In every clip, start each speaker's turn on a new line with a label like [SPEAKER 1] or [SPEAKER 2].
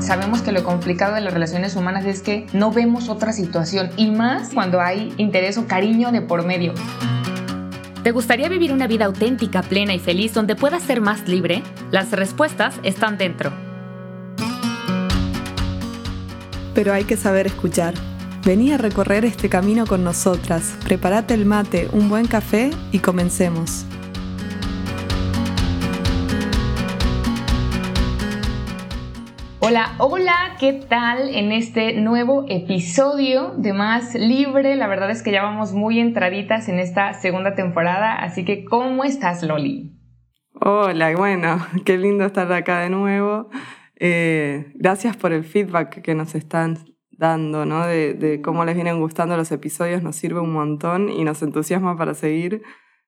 [SPEAKER 1] Sabemos que lo complicado de las relaciones humanas es que no vemos otra situación y más cuando hay interés o cariño de por medio.
[SPEAKER 2] ¿Te gustaría vivir una vida auténtica, plena y feliz donde puedas ser más libre? Las respuestas están dentro.
[SPEAKER 3] Pero hay que saber escuchar. Vení a recorrer este camino con nosotras. Prepárate el mate, un buen café y comencemos.
[SPEAKER 1] Hola, hola, ¿qué tal en este nuevo episodio de Más Libre? La verdad es que ya vamos muy entraditas en esta segunda temporada, así que ¿cómo estás, Loli?
[SPEAKER 3] Hola, bueno, qué lindo estar acá de nuevo. Eh, gracias por el feedback que nos están dando, ¿no? De, cómo les vienen gustando los episodios, nos sirve un montón y nos entusiasma para seguir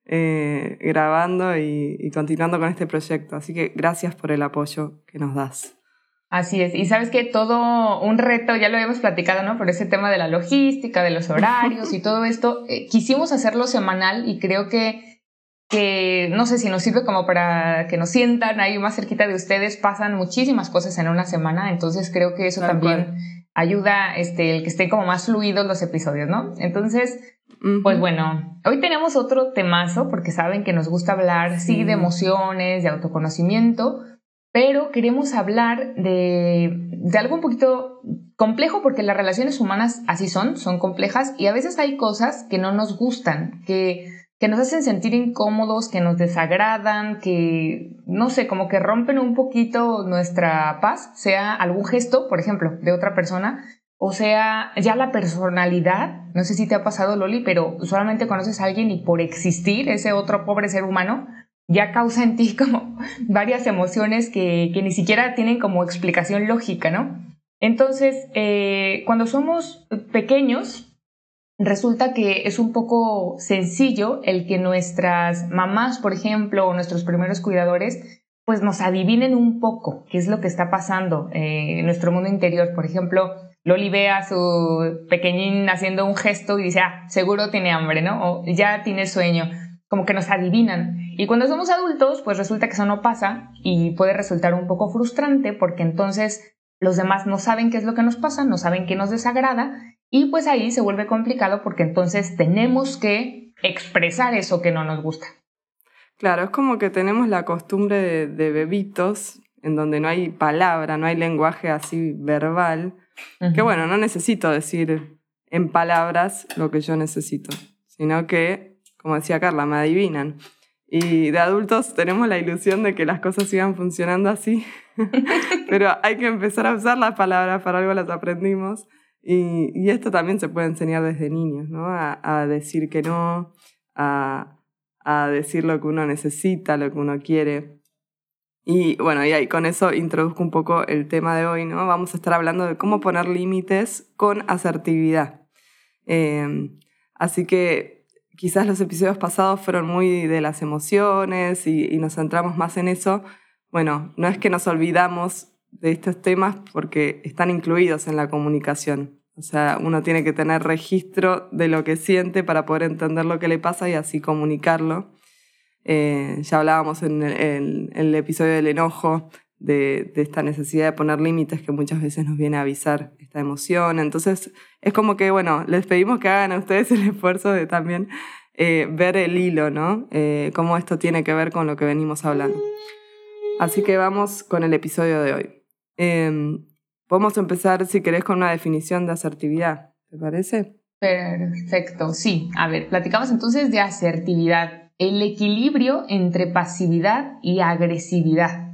[SPEAKER 3] eh, grabando y, y continuando con este proyecto. Así que gracias por el apoyo que nos das.
[SPEAKER 1] Así es, y sabes que todo un reto, ya lo habíamos platicado, ¿no? Por ese tema de la logística, de los horarios y todo esto, eh, quisimos hacerlo semanal y creo que, que, no sé si nos sirve como para que nos sientan ahí más cerquita de ustedes, pasan muchísimas cosas en una semana, entonces creo que eso también ayuda este, el que estén como más fluidos los episodios, ¿no? Entonces, pues bueno, hoy tenemos otro temazo porque saben que nos gusta hablar, sí de emociones, de autoconocimiento, pero queremos hablar de, de, algo un poquito complejo porque las relaciones humanas así son, son complejas y a veces hay cosas que no nos gustan, que, que nos hacen sentir incómodos, que nos desagradan, que, no sé, como que rompen un poquito nuestra paz, sea algún gesto, por ejemplo, de otra persona, o sea, ya la personalidad, no sé si te ha pasado, Loli, pero solamente conoces a alguien y por existir, ese otro pobre ser humano, ya causa en ti como varias emociones que, que ni siquiera tienen como explicación lógica, ¿no? Entonces, eh, cuando somos pequeños, resulta que es un poco sencillo el que nuestras mamás, por ejemplo, o nuestros primeros cuidadores, pues nos adivinen un poco qué es lo que está pasando eh, en nuestro mundo interior. Por ejemplo, Loli ve a su pequeñín haciendo un gesto y dice, ah, seguro tiene hambre, ¿no? O ya tiene sueño como que nos adivinan. Y cuando somos adultos, pues resulta que eso no pasa y puede resultar un poco frustrante porque entonces los demás no saben qué es lo que nos pasa, no saben qué nos desagrada y pues ahí se vuelve complicado porque entonces tenemos que expresar eso que no nos gusta.
[SPEAKER 3] Claro, es como que tenemos la costumbre de, bebitos en donde no hay palabra, no hay lenguaje así verbal, que bueno, no necesito decir en palabras lo que yo necesito, sino que como decía Carla, me adivinan. Y de adultos tenemos la ilusión de que las cosas sigan funcionando así, pero hay que empezar a usar las palabras, para algo las aprendimos. Y, esto también se puede enseñar desde niños, ¿no? A, decir que no, a, a, decir lo que uno necesita, lo que uno quiere. Y bueno, y ahí con eso introduzco un poco el tema de hoy, ¿no? Vamos a estar hablando de cómo poner límites con asertividad. Eh, así que quizás los episodios pasados fueron muy de las emociones y, nos centramos más en eso. Bueno, no es que nos olvidamos de estos temas porque están incluidos en la comunicación. O sea, uno tiene que tener registro de lo que siente para poder entender lo que le pasa y así comunicarlo. Eh, ya hablábamos en el, episodio del enojo de, de, esta necesidad de poner límites que muchas veces nos viene a avisar emoción. Entonces, es como que, bueno, les pedimos que hagan a ustedes el esfuerzo de también eh, ver el hilo, ¿no? Eh, cómo esto tiene que ver con lo que venimos hablando. Así que vamos con el episodio de hoy. Eh, podemos empezar, si querés, con una definición de asertividad, ¿te parece?
[SPEAKER 1] Perfecto, sí. A ver, platicamos entonces de asertividad, el equilibrio entre pasividad y agresividad.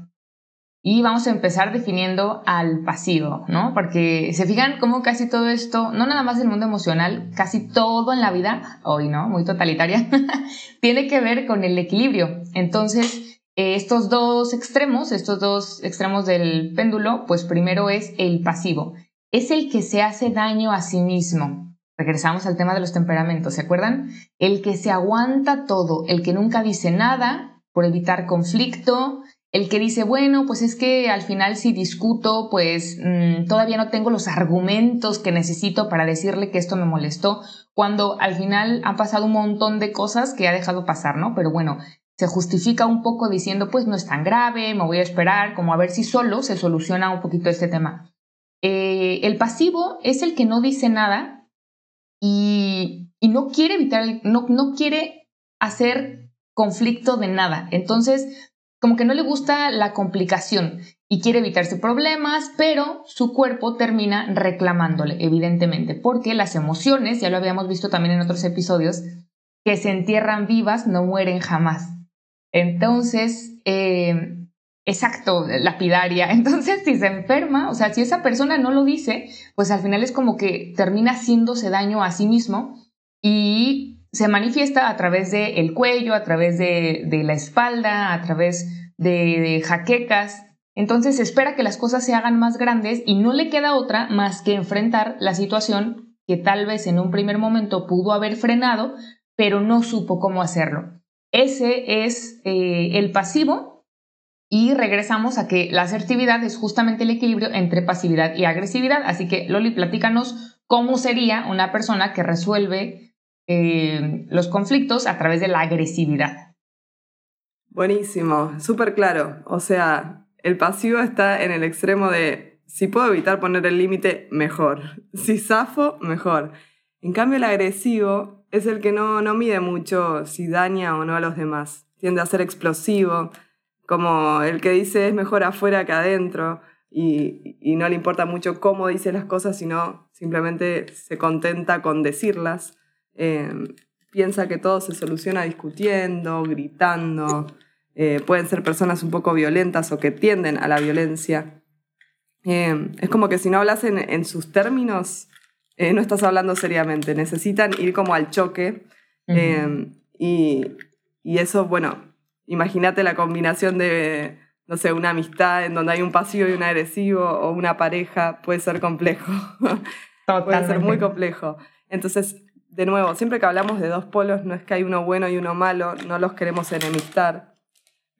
[SPEAKER 1] Y vamos a empezar definiendo al pasivo, ¿no? Porque se fijan cómo casi todo esto, no nada más el mundo emocional, casi todo en la vida, hoy, ¿no? Muy totalitaria, tiene que ver con el equilibrio. Entonces, eh, estos dos extremos, estos dos extremos del péndulo, pues primero es el pasivo. Es el que se hace daño a sí mismo. Regresamos al tema de los temperamentos, ¿se acuerdan? El que se aguanta todo, el que nunca dice nada por evitar conflicto, el que dice, bueno, pues es que al final si discuto, pues mm, todavía no tengo los argumentos que necesito para decirle que esto me molestó, cuando al final ha pasado un montón de cosas que ha dejado pasar, ¿no? Pero bueno, se justifica un poco diciendo, pues no es tan grave, me voy a esperar, como a ver si solo se soluciona un poquito este tema. Eh, el pasivo es el que no dice nada y, no quiere evitar, no, no quiere hacer conflicto de nada. Entonces, como que no le gusta la complicación y quiere evitarse problemas, pero su cuerpo termina reclamándole, evidentemente, porque las emociones, ya lo habíamos visto también en otros episodios, que se entierran vivas no mueren jamás. Entonces, eh, exacto, lapidaria. Entonces, si se enferma, o sea, si esa persona no lo dice, pues al final es como que termina haciéndose daño a sí mismo y se manifiesta a través del cuello, a través de, la espalda, a través de, jaquecas. Entonces espera que las cosas se hagan más grandes y no le queda otra más que enfrentar la situación que tal vez en un primer momento pudo haber frenado, pero no supo cómo hacerlo. Ese es eh, el pasivo y regresamos a que la asertividad es justamente el equilibrio entre pasividad y agresividad. Así que Loli, platícanos cómo sería una persona que resuelve eh, los conflictos a través de la agresividad.
[SPEAKER 3] Buenísimo, súper claro. O sea, el pasivo está en el extremo de si puedo evitar poner el límite, mejor. Si zafo, mejor. En cambio, el agresivo es el que no, no mide mucho si daña o no a los demás. Tiende a ser explosivo, como el que dice es mejor afuera que adentro y, y no le importa mucho cómo dice las cosas, sino simplemente se contenta con decirlas. Em, piensa que todo se soluciona discutiendo, gritando. Eh, pueden ser personas un poco violentas o que tienden a la violencia. Em, es como que si no hablas en, sus términos, eh, no estás hablando seriamente. Necesitan ir como al choque. Em, y, y, eso, bueno, imagínate la combinación de, no sé, una amistad en donde hay un pasivo y un agresivo o una pareja, puede ser complejo. puede ser muy complejo. Entonces, de nuevo, siempre que hablamos de dos polos, no es que hay uno bueno y uno malo, no los queremos enemistar,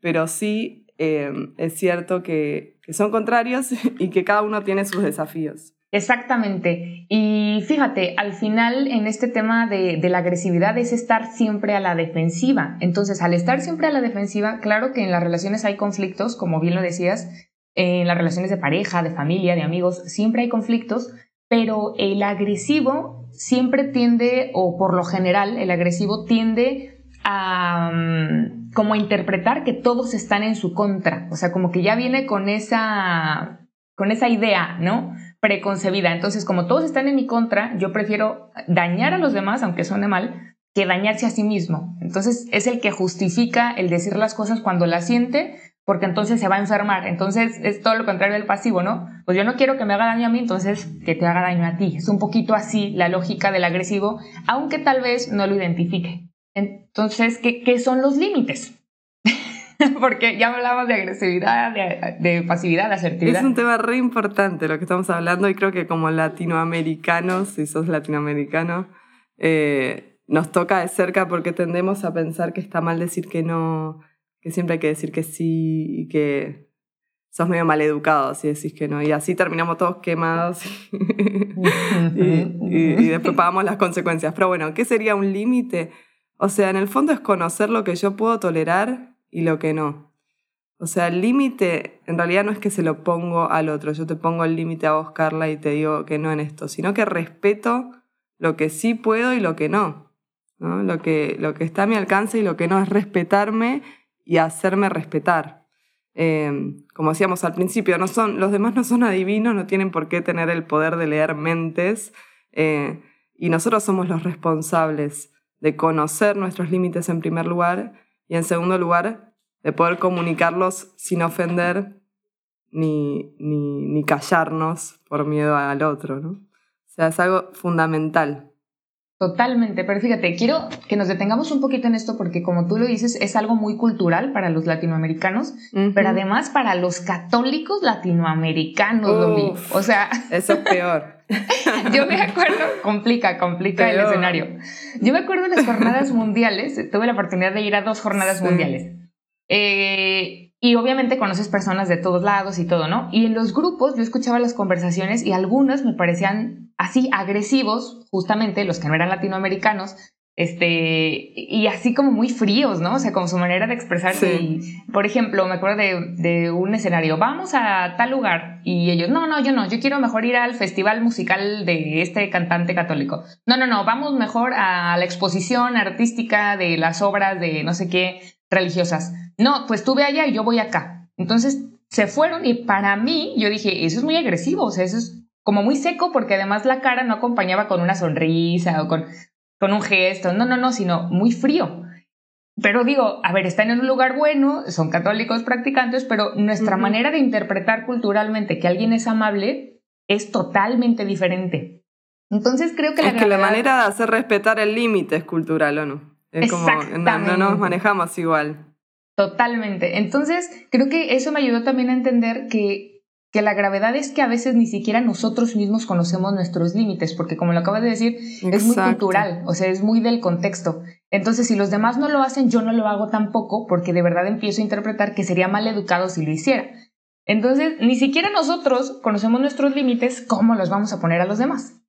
[SPEAKER 3] pero sí eh, es cierto que, son contrarios y que cada uno tiene sus desafíos.
[SPEAKER 1] Exactamente. Y fíjate, al final en este tema de, de, la agresividad es estar siempre a la defensiva. Entonces, al estar siempre a la defensiva, claro que en las relaciones hay conflictos, como bien lo decías, en las relaciones de pareja, de familia, de amigos, siempre hay conflictos, pero el agresivo siempre tiende, o por lo general, el agresivo tiende a mm, como interpretar que todos están en su contra, o sea, como que ya viene con esa, con esa idea, ¿no? Preconcebida. Entonces, como todos están en mi contra, yo prefiero dañar a los demás, aunque suene mal, que dañarse a sí mismo. Entonces, es el que justifica el decir las cosas cuando las siente, porque entonces se va a enfermar. Entonces es todo lo contrario del pasivo, ¿no? Pues yo no quiero que me haga daño a mí, entonces que te haga daño a ti. Es un poquito así la lógica del agresivo, aunque tal vez no lo identifique. Entonces, ¿qué, son los límites? porque ya hablamos de agresividad, de, pasividad, de asertividad.
[SPEAKER 3] Es un tema re importante lo que estamos hablando y creo que como latinoamericanos, si sos latinoamericano, eh, nos toca de cerca porque tendemos a pensar que está mal decir que no, que siempre hay que decir que sí y que sos medio mal educado si decís que no. Y así terminamos todos quemados y, después pagamos las consecuencias. Pero bueno, ¿qué sería un límite? O sea, en el fondo es conocer lo que yo puedo tolerar y lo que no. O sea, el límite en realidad no es que se lo pongo al otro, yo te pongo el límite a vos, Carla, y te digo que no en esto, sino que respeto lo que sí puedo y lo que no. ¿no? Lo, que, lo que está a mi alcance y lo que no es respetarme y hacerme respetar. Em, como decíamos al principio, no son, los demás no son adivinos, no tienen por qué tener el poder de leer mentes eh, y nosotros somos los responsables de conocer nuestros límites en primer lugar y en segundo lugar de poder comunicarlos sin ofender ni, ni, ni callarnos por miedo al otro. ¿no? O sea, es algo fundamental.
[SPEAKER 1] Totalmente, pero fíjate, quiero que nos detengamos un poquito en esto porque como tú lo dices, es algo muy cultural para los latinoamericanos, pero además para los católicos latinoamericanos, O sea...
[SPEAKER 3] Eso es peor.
[SPEAKER 1] yo me acuerdo, complica, complica el escenario. Yo me acuerdo de las jornadas mundiales, tuve la oportunidad de ir a dos jornadas mundiales. Eh, y obviamente conoces personas de todos lados y todo, ¿no? Y en los grupos yo escuchaba las conversaciones y algunos me parecían así agresivos, justamente los que no eran latinoamericanos, este, y así como muy fríos, ¿no? O sea, como su manera de expresarse. por ejemplo, me acuerdo de, de, un escenario, vamos a tal lugar, y ellos, no, no, yo no, yo quiero mejor ir al festival musical de este cantante católico. No, no, no, vamos mejor a la exposición artística de las obras de no sé qué religiosas. No, pues tú ve allá y yo voy acá. Entonces se fueron y para mí yo dije, eso es muy agresivo, o sea, eso es como muy seco porque además la cara no acompañaba con una sonrisa o con con un gesto, no, no, no, sino muy frío. Pero digo, a ver, están en un lugar bueno, son católicos practicantes, pero nuestra manera de interpretar culturalmente que alguien es amable es totalmente diferente. Entonces creo que
[SPEAKER 3] la, que la manera de hacer respetar el límite es cultural, ¿o no? Es como, no, no nos manejamos igual.
[SPEAKER 1] Totalmente. Entonces, creo que eso me ayudó también a entender que que la gravedad es que a veces ni siquiera nosotros mismos conocemos nuestros límites, porque como lo acabas de decir, es muy cultural, o sea, es muy del contexto. Entonces, si los demás no lo hacen, yo no lo hago tampoco, porque de verdad empiezo a interpretar que sería mal educado si lo hiciera. Entonces, ni siquiera nosotros conocemos nuestros límites, ¿cómo los vamos a poner a los demás?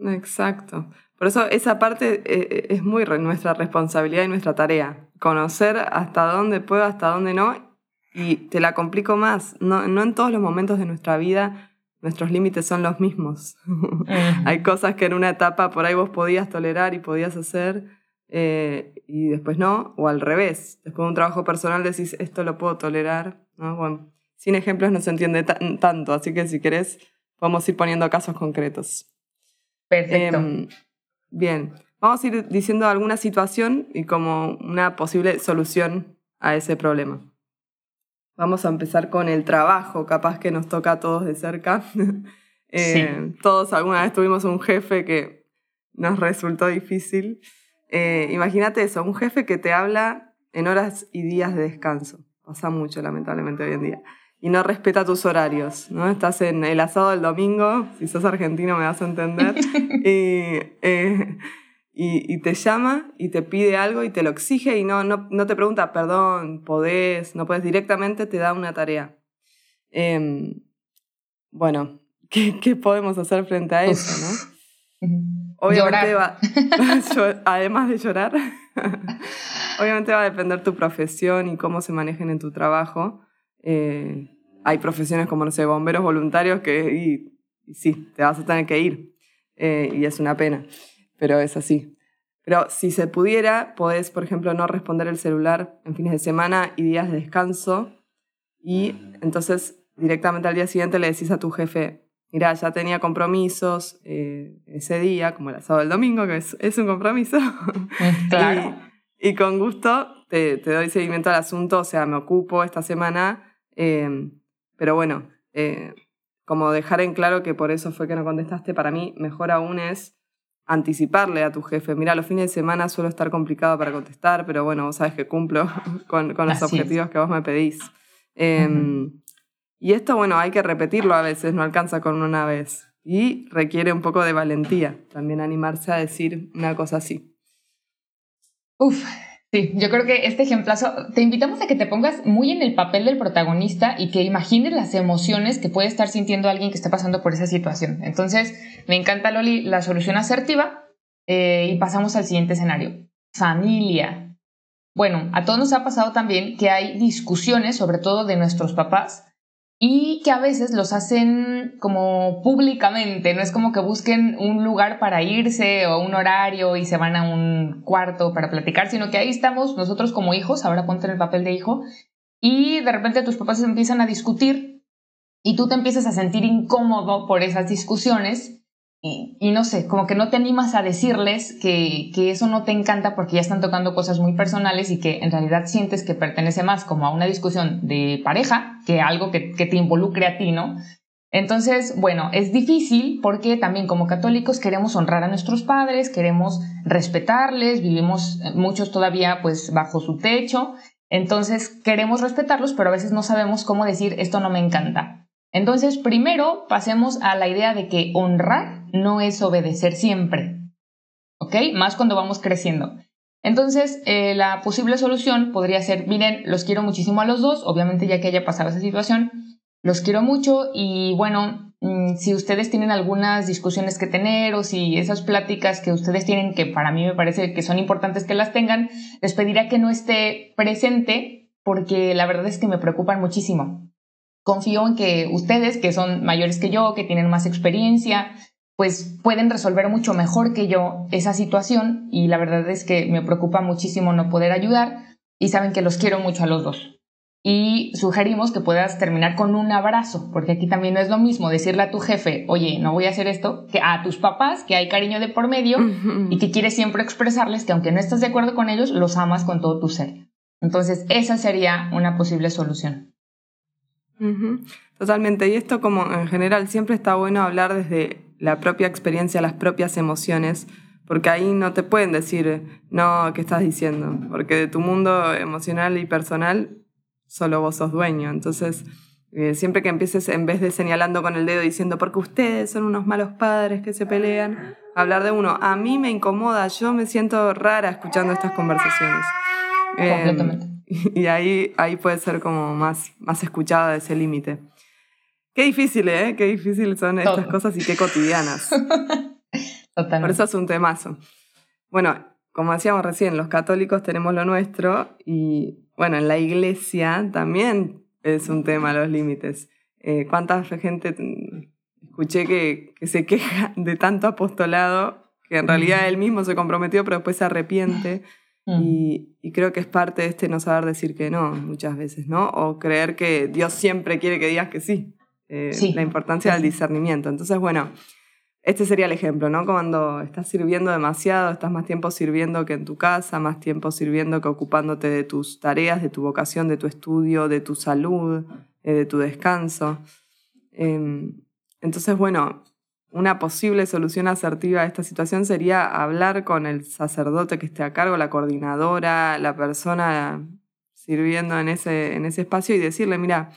[SPEAKER 3] Exacto. Por eso esa parte eh, eh, es muy nuestra responsabilidad y nuestra tarea. Conocer hasta dónde puedo, hasta dónde no, y te la complico más, no, no en todos los momentos de nuestra vida nuestros límites son los mismos. Hay cosas que en una etapa por ahí vos podías tolerar y podías hacer eh, y después no, o al revés. Después de un trabajo personal decís, esto lo puedo tolerar. ¿no? Bueno, sin ejemplos no se entiende tanto, así que si querés podemos ir poniendo casos concretos.
[SPEAKER 1] Perfecto. Em,
[SPEAKER 3] bien, vamos a ir diciendo alguna situación y como una posible solución a ese problema. Vamos a empezar con el trabajo, capaz que nos toca a todos de cerca. Eh, todos alguna vez tuvimos un jefe que nos resultó difícil. Eh, imagínate eso, un jefe que te habla en horas y días de descanso. Pasa mucho, lamentablemente, hoy en día. Y no respeta tus horarios, ¿no? Estás en el asado del domingo, si sos argentino me vas a entender. y eh, y, te llama y te pide algo y te lo exige y no, no, no te pregunta, perdón, podés, no puedes, directamente te da una tarea. Em, bueno, ¿qué, ¿qué, podemos hacer frente a eso, no?
[SPEAKER 1] Obviamente va,
[SPEAKER 3] además de llorar, obviamente va a depender tu profesión y cómo se manejen en tu trabajo. Eh, hay profesiones como, no sé, bomberos voluntarios que, y, sí, te vas a tener que ir. Eh, y es una pena pero es así. Pero si se pudiera, podés, por ejemplo, no responder el celular en fines de semana y días de descanso y entonces directamente al día siguiente le decís a tu jefe, mira, ya tenía compromisos eh, ese día, como el asado del domingo, que es, un compromiso.
[SPEAKER 1] Mm, claro.
[SPEAKER 3] y, con gusto te, doy seguimiento al asunto, o sea, me ocupo esta semana, em, pero bueno, eh, como dejar en claro que por eso fue que no contestaste, para mí mejor aún es anticiparle a tu jefe, mira, los fines de semana suelo estar complicado para contestar, pero bueno, vos sabes que cumplo con, los objetivos que vos me pedís. Em, y esto, bueno, hay que repetirlo a veces, no alcanza con una vez. Y requiere un poco de valentía, también animarse a decir una cosa así.
[SPEAKER 1] Uf, Sí, yo creo que este ejemplazo, te invitamos a que te pongas muy en el papel del protagonista y que imagines las emociones que puede estar sintiendo alguien que está pasando por esa situación. Entonces, me encanta, Loli, la solución asertiva eh, y pasamos al siguiente escenario. Familia. Bueno, a todos nos ha pasado también que hay discusiones, sobre todo de nuestros papás, y que a veces los hacen como públicamente, no es como que busquen un lugar para irse o un horario y se van a un cuarto para platicar, sino que ahí estamos nosotros como hijos, ahora ponte en el papel de hijo, y de repente tus papás empiezan a discutir y tú te empiezas a sentir incómodo por esas discusiones y, no sé, como que no te animas a decirles que, que, eso no te encanta porque ya están tocando cosas muy personales y que en realidad sientes que pertenece más como a una discusión de pareja que algo que, que te involucre a ti, ¿no? Entonces, bueno, es difícil porque también como católicos queremos honrar a nuestros padres, queremos respetarles, vivimos muchos todavía pues bajo su techo, entonces queremos respetarlos, pero a veces no sabemos cómo decir esto no me encanta. Entonces, primero pasemos a la idea de que honrar no es obedecer siempre, ¿ok? Más cuando vamos creciendo. Entonces, eh, la posible solución podría ser, miren, los quiero muchísimo a los dos, obviamente ya que haya pasado esa situación, los quiero mucho y bueno, mm, si ustedes tienen algunas discusiones que tener o si esas pláticas que ustedes tienen, que para mí me parece que son importantes que las tengan, les pediría que no esté presente porque la verdad es que me preocupan muchísimo. Confío en que ustedes, que son mayores que yo, que tienen más experiencia, pues pueden resolver mucho mejor que yo esa situación y la verdad es que me preocupa muchísimo no poder ayudar y saben que los quiero mucho a los dos y sugerimos que puedas terminar con un abrazo, porque aquí también no es lo mismo decirle a tu jefe, oye, no voy a hacer esto, que a tus papás, que hay cariño de por medio y que quieres siempre expresarles que aunque no estás de acuerdo con ellos, los amas con todo tu ser. Entonces, esa sería una posible solución.
[SPEAKER 3] Totalmente. Y esto como en general siempre está bueno hablar desde la propia experiencia, las propias emociones, porque ahí no te pueden decir, no, ¿qué estás diciendo? Porque de tu mundo emocional y personal solo vos sos dueño. Entonces, eh, siempre que empieces, en vez de señalando con el dedo diciendo, porque ustedes son unos malos padres que se pelean, hablar de uno, a mí me incomoda, yo me siento rara escuchando estas conversaciones.
[SPEAKER 1] Completamente.
[SPEAKER 3] Em, y ahí, ahí puede ser como más, más escuchada ese límite. Qué difícil, ¿eh? Qué difícil son estas cosas y qué cotidianas. Totalmente. Por eso es un temazo. Bueno, como decíamos recién, los católicos tenemos lo nuestro y bueno, en la iglesia también es un tema los límites. Eh, ¿Cuánta gente escuché que, se queja de tanto apostolado que en realidad él mismo se comprometió pero después se arrepiente? Y, creo que es parte de este no saber decir que no muchas veces, ¿no? O creer que Dios siempre quiere que digas que sí. Eh, sí. La importancia del discernimiento. Entonces, bueno, este sería el ejemplo, ¿no? Cuando estás sirviendo demasiado, estás más tiempo sirviendo que en tu casa, más tiempo sirviendo que ocupándote de tus tareas, de tu vocación, de tu estudio, de tu salud, eh, de tu descanso. Em, entonces, bueno, una posible solución asertiva a esta situación sería hablar con el sacerdote que esté a cargo, la coordinadora, la persona sirviendo en ese, en ese espacio y decirle, mira,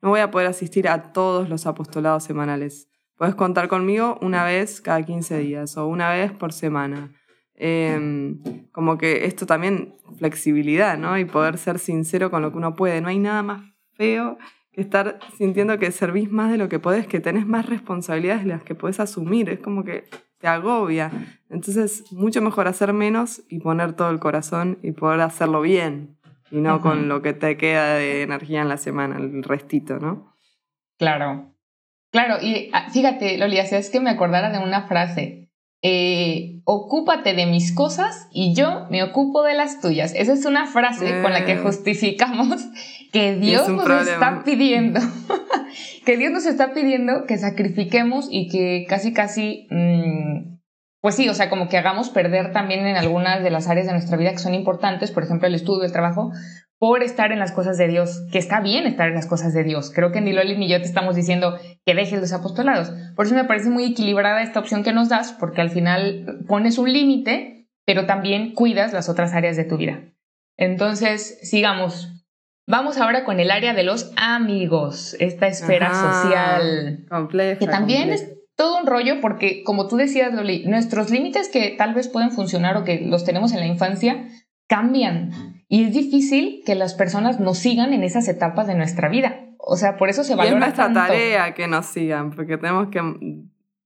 [SPEAKER 3] no voy a poder asistir a todos los apostolados semanales Puedes contar conmigo una vez cada 15 días o una vez por semana. Em, como que esto también, flexibilidad, ¿no? Y poder ser sincero con lo que uno puede. No hay nada más feo que estar sintiendo que servís más de lo que podés, que tenés más responsabilidades de las que podés asumir. Es como que te agobia. Entonces, mucho mejor hacer menos y poner todo el corazón y poder hacerlo bien. Y no con lo que te queda de energía en la semana, el restito, ¿no?
[SPEAKER 1] Claro. Claro, y ah, fíjate, Loli, es que me acordara de una frase. Eh, ocúpate de mis cosas y yo me ocupo de las tuyas. Esa es una frase con la que eh. justificamos que Dios nos está pidiendo, que Dios nos está pidiendo que sacrifiquemos y que casi, casi, mm, pues sí, o sea, como que hagamos perder también en algunas de las áreas de nuestra vida que son importantes, por ejemplo, el estudio, el trabajo, por estar en las cosas de Dios, que está bien estar en las cosas de Dios. Creo que ni Loli ni yo te estamos diciendo que dejes los apostolados. Por eso me parece muy equilibrada esta opción que nos das, porque al final pones un límite, pero también cuidas las otras áreas de tu vida. Entonces, sigamos. Vamos ahora con el área de los amigos, esta esfera social.
[SPEAKER 3] Compleja.
[SPEAKER 1] Que también es todo un rollo porque, como tú decías, Loli, nuestros límites que tal vez pueden funcionar o que los tenemos en la infancia, cambian y es difícil que las personas nos sigan en esas etapas de nuestra vida. O sea, por eso se valora. Y es
[SPEAKER 3] nuestra tarea que nos sigan, porque tenemos que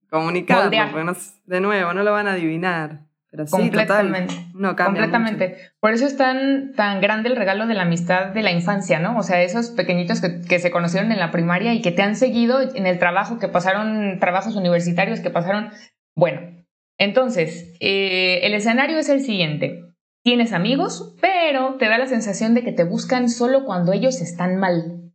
[SPEAKER 3] comunicar, de nuevo, no lo van a adivinar. Pero sí, completamente. no
[SPEAKER 1] completamente. Por eso es tan, tan grande el regalo de la amistad de la infancia, ¿no? O sea, esos pequeñitos que, que, se conocieron en la primaria y que te han seguido en el trabajo, que pasaron trabajos universitarios, que pasaron. Bueno, entonces, eh, el escenario es el siguiente. Tienes amigos, pero te da la sensación de que te buscan solo cuando ellos están mal.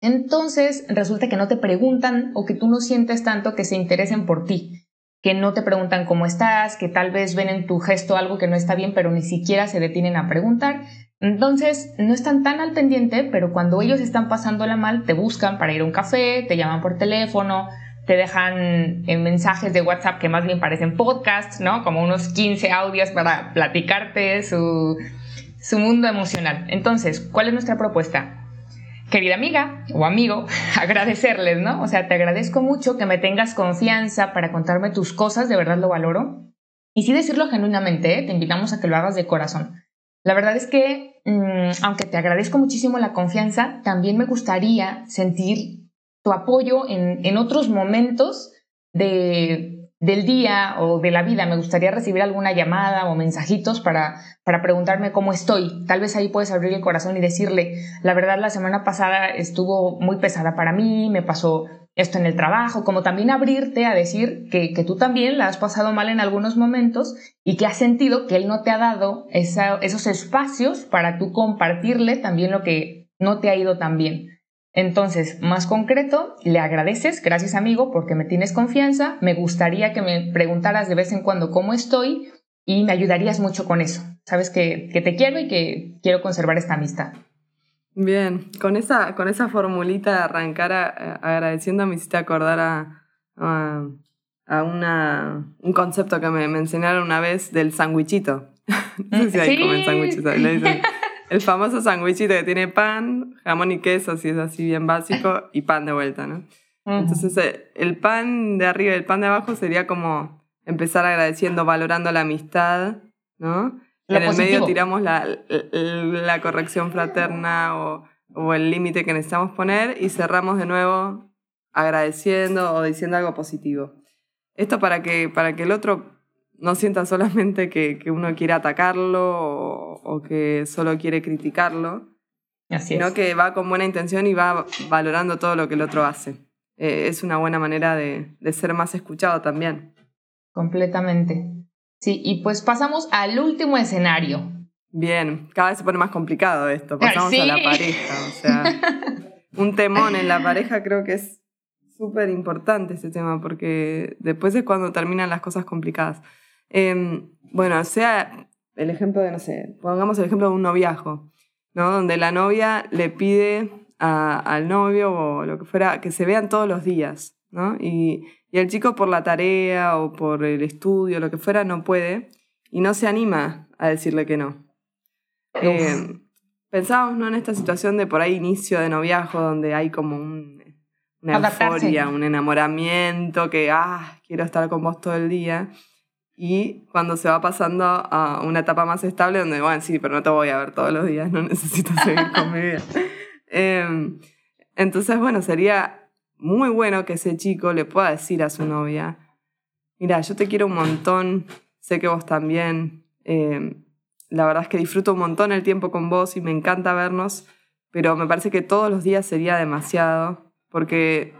[SPEAKER 1] Entonces resulta que no te preguntan o que tú no sientes tanto que se interesen por ti, que no te preguntan cómo estás, que tal vez ven en tu gesto algo que no está bien, pero ni siquiera se detienen a preguntar. Entonces no están tan al pendiente, pero cuando ellos están pasándola mal, te buscan para ir a un café, te llaman por teléfono, te dejan en mensajes de WhatsApp que más bien parecen podcasts, ¿no? Como unos 15 audios para platicarte su, su mundo emocional. Entonces, ¿cuál es nuestra propuesta? Querida amiga o amigo, agradecerles, ¿no? O sea, te agradezco mucho que me tengas confianza para contarme tus cosas, de verdad lo valoro. Y sí decirlo genuinamente, ¿eh? te invitamos a que lo hagas de corazón. La verdad es que, mm, aunque te agradezco muchísimo la confianza, también me gustaría sentir tu apoyo en, en otros momentos de, del día o de la vida. Me gustaría recibir alguna llamada o mensajitos para, para preguntarme cómo estoy. Tal vez ahí puedes abrir el corazón y decirle, la verdad la semana pasada estuvo muy pesada para mí, me pasó esto en el trabajo, como también abrirte a decir que, que tú también la has pasado mal en algunos momentos y que has sentido que él no te ha dado esos espacios para tú compartirle también lo que no te ha ido tan bien. Entonces, más concreto, le agradeces, gracias amigo, porque me tienes confianza, me gustaría que me preguntaras de vez en cuando cómo estoy y me ayudarías mucho con eso. Sabes que, te quiero y que quiero conservar esta amistad.
[SPEAKER 3] Bien, con esa, con esa formulita de arrancar agradeciendo me hiciste acordar a, a, una, un concepto que me, enseñaron una vez del sandwichito. no sé si ahí comen sandwichito. Le dicen, el famoso sándwichito que tiene pan, jamón y queso, si es así bien básico, y pan de vuelta, ¿no? Entonces, eh, el pan de arriba y el pan de abajo sería como empezar agradeciendo, valorando la amistad, ¿no? en el medio tiramos la, la, corrección fraterna o, o el límite que necesitamos poner y cerramos de nuevo agradeciendo o diciendo algo positivo. Esto para que, para que el otro no sienta solamente que, que uno quiere atacarlo o, que solo quiere criticarlo, sino que va con buena intención y va valorando todo lo que el otro hace. Eh, es una buena manera de, de ser más escuchado también.
[SPEAKER 1] Completamente. Sí, y pues pasamos al último escenario.
[SPEAKER 3] Bien, cada vez se pone más complicado esto. Pasamos a la pareja. O sea, un temón en la pareja creo que es súper importante ese tema, porque después es cuando terminan las cosas complicadas. Em, bueno, sea el ejemplo de, no sé, pongamos el ejemplo de un noviajo, ¿no? Donde la novia le pide al novio o lo que fuera que se vean todos los días, ¿no? Y, y el chico por la tarea o por el estudio, lo que fuera, no puede y no se anima a decirle que no. Eh, pensábamos ¿no? en esta situación de por ahí inicio de noviajo, donde hay como un, una euforia, un enamoramiento, que, ah, quiero estar con vos todo el día y cuando se va pasando a una etapa más estable donde, bueno, sí, pero no te voy a ver todos los días, no necesito seguir con mi vida. Em, entonces, bueno, sería muy bueno que ese chico le pueda decir a su novia, mira, yo te quiero un montón, sé que vos también, em, la verdad es que disfruto un montón el tiempo con vos y me encanta vernos, pero me parece que todos los días sería demasiado, porque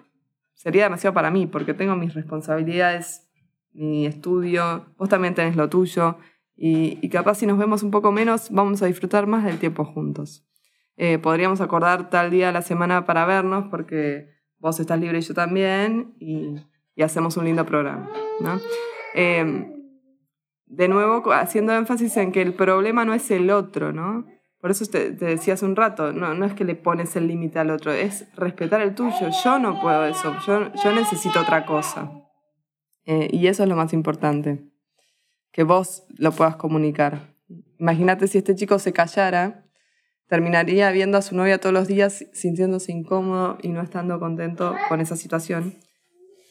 [SPEAKER 3] sería demasiado para mí, porque tengo mis responsabilidades mi estudio, vos también tenés lo tuyo, y, capaz si nos vemos un poco menos, vamos a disfrutar más del tiempo juntos. Eh, podríamos acordar tal día a la semana para vernos, porque vos estás libre y yo también, y, hacemos un lindo programa. Eh, de nuevo, haciendo énfasis en que el problema no es el otro, ¿no? Por eso te, decía hace un rato, no, no es que le pones el límite al otro, es respetar el tuyo. Yo no puedo eso, yo, yo necesito otra cosa. Eh, y eso es lo más importante, que vos lo puedas comunicar. Imagínate si este chico se callara, terminaría viendo a su novia todos los días sintiéndose incómodo y no estando contento con esa situación.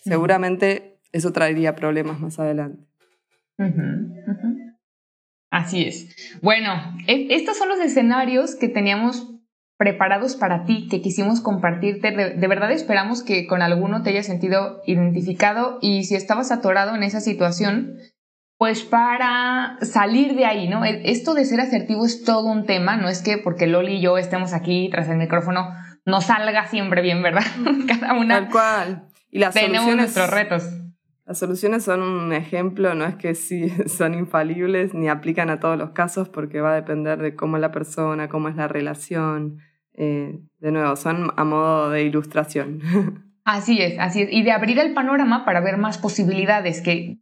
[SPEAKER 3] Seguramente eso traería problemas más adelante.
[SPEAKER 1] Así es. Bueno, e, estos son los escenarios que teníamos preparados para ti, que quisimos compartirte. De, verdad esperamos que con alguno te hayas sentido identificado y si estabas atorado en esa situación, pues para salir de ahí, ¿no? E, esto de ser asertivo es todo un tema, no es que porque Loli y yo estemos aquí tras el micrófono no salga siempre bien, ¿verdad? Cada una.
[SPEAKER 3] Tal cual. Y las
[SPEAKER 1] tenemos
[SPEAKER 3] soluciones,
[SPEAKER 1] nuestros retos.
[SPEAKER 3] Las soluciones son un ejemplo, no es que sí son infalibles ni aplican a todos los casos porque va a depender de cómo es la persona, cómo es la relación, eh, de nuevo, son a modo de ilustración.
[SPEAKER 1] Así es, así es. Y de abrir el panorama para ver más posibilidades que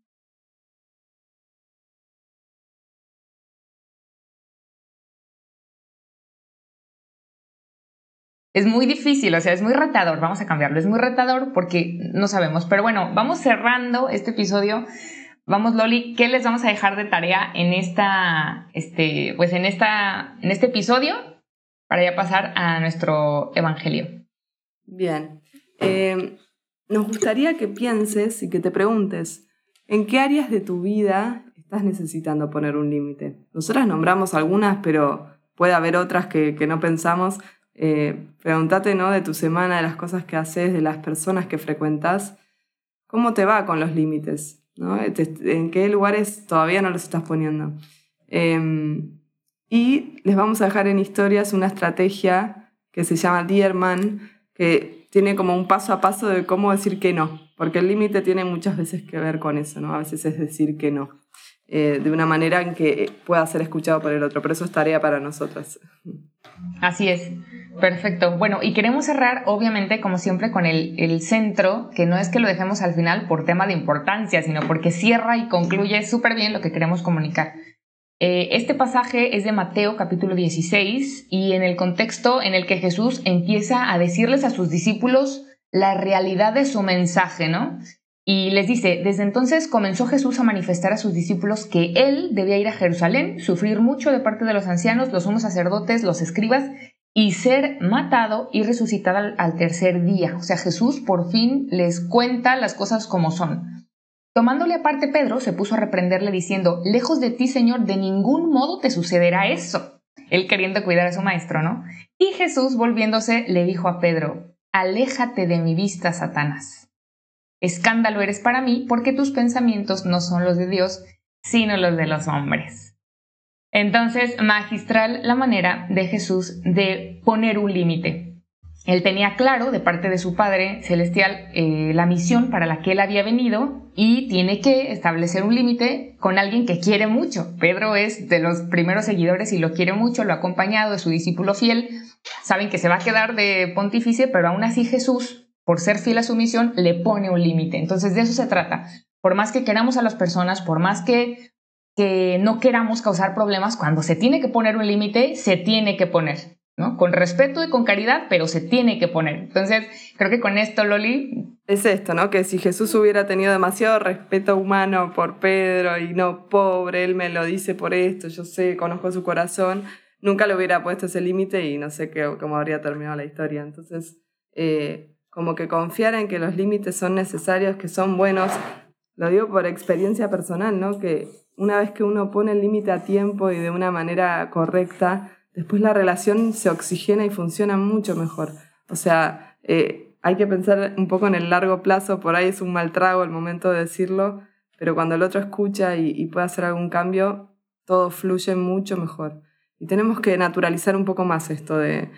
[SPEAKER 1] es muy difícil, o sea, es muy retador, vamos a cambiarlo, es muy retador porque no sabemos, pero bueno, vamos cerrando este episodio. Vamos, Loli, ¿qué les vamos a dejar de tarea en esta, este, pues en esta, en este episodio? Para ya pasar a nuestro Evangelio.
[SPEAKER 3] Bien. Eh, nos gustaría que pienses y que te preguntes, ¿en qué áreas de tu vida estás necesitando poner un límite? Nosotras nombramos algunas, pero puede haber otras que, no pensamos. Eh, pregúntate ¿no? de tu semana, de las cosas que haces, de las personas que frecuentas, ¿cómo te va con los límites? ¿no? ¿En qué lugares todavía no los estás poniendo? Em, y les vamos a dejar en historias una estrategia que se llama Dearman, que tiene como un paso a paso de cómo decir que no, porque el límite tiene muchas veces que ver con eso, ¿no? A veces es decir que no, eh, de una manera en que pueda ser escuchado por el otro, pero eso es tarea para nosotras.
[SPEAKER 1] Así es, perfecto. Bueno, y queremos cerrar, obviamente, como siempre, con el, el centro, que no es que lo dejemos al final por tema de importancia, sino porque cierra y concluye súper bien lo que queremos comunicar. Eh, este pasaje es de Mateo capítulo 16 y en el contexto en el que Jesús empieza a decirles a sus discípulos la realidad de su mensaje, ¿no? Y les dice, desde entonces comenzó Jesús a manifestar a sus discípulos que él debía ir a Jerusalén, sufrir mucho de parte de los ancianos, los sumos sacerdotes, los escribas, y ser matado y resucitado al, al tercer día. O sea, Jesús por fin les cuenta las cosas como son. Tomándole aparte Pedro, se puso a reprenderle diciendo, lejos de ti, Señor, de ningún modo te sucederá eso. Él queriendo cuidar a su maestro, ¿no? Y Jesús, volviéndose, le dijo a Pedro, aléjate de mi vista, Satanás. Escándalo eres para mí porque tus pensamientos no son los de Dios, sino los de los hombres. Entonces, magistral la manera de Jesús de poner un límite. Él tenía claro de parte de su Padre Celestial eh, la misión para la que él había venido y tiene que establecer un límite con alguien que quiere mucho. Pedro es de los primeros seguidores y lo quiere mucho, lo ha acompañado, es su discípulo fiel. Saben que se va a quedar de pontífice, pero aún así Jesús, por ser fiel a su misión, le pone un límite. Entonces de eso se trata. Por más que queramos a las personas, por más que, que no queramos causar problemas, cuando se tiene que poner un límite, se tiene que poner. ¿No? Con respeto y con caridad, pero se tiene que poner. Entonces, creo que con esto, Loli...
[SPEAKER 3] Es esto, ¿no? Que si Jesús hubiera tenido demasiado respeto humano por Pedro y no, pobre, él me lo dice por esto, yo sé, conozco su corazón, nunca le hubiera puesto ese límite y no sé qué, cómo habría terminado la historia. Entonces, eh, como que confiar en que los límites son necesarios, que son buenos, lo digo por experiencia personal, ¿no? Que una vez que uno pone el límite a tiempo y de una manera correcta, después la relación se oxigena y funciona mucho mejor. O sea, eh, hay que pensar un poco en el largo plazo, por ahí es un mal trago el momento de decirlo, pero cuando el otro escucha y, puede hacer algún cambio, todo fluye mucho mejor. Y tenemos que naturalizar un poco más esto de,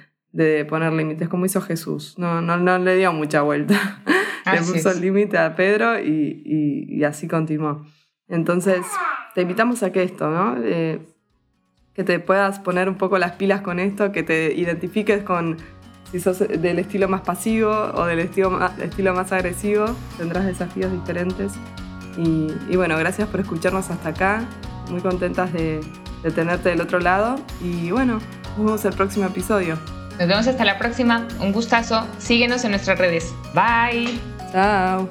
[SPEAKER 3] poner límites, como hizo Jesús. No, no, no le dio mucha vuelta. le puso el límite a Pedro y, y, así continuó. Entonces, te invitamos a que esto, ¿no? Eh, que te puedas poner un poco las pilas con esto, que te identifiques con si sos del estilo más pasivo o del estilo más, estilo más agresivo, tendrás desafíos diferentes. Y, bueno, gracias por escucharnos hasta acá, muy contentas de, de tenerte del otro lado y bueno, nos vemos el próximo episodio.
[SPEAKER 1] Nos vemos hasta la próxima, un gustazo, síguenos en nuestras redes. Bye.
[SPEAKER 3] Chao.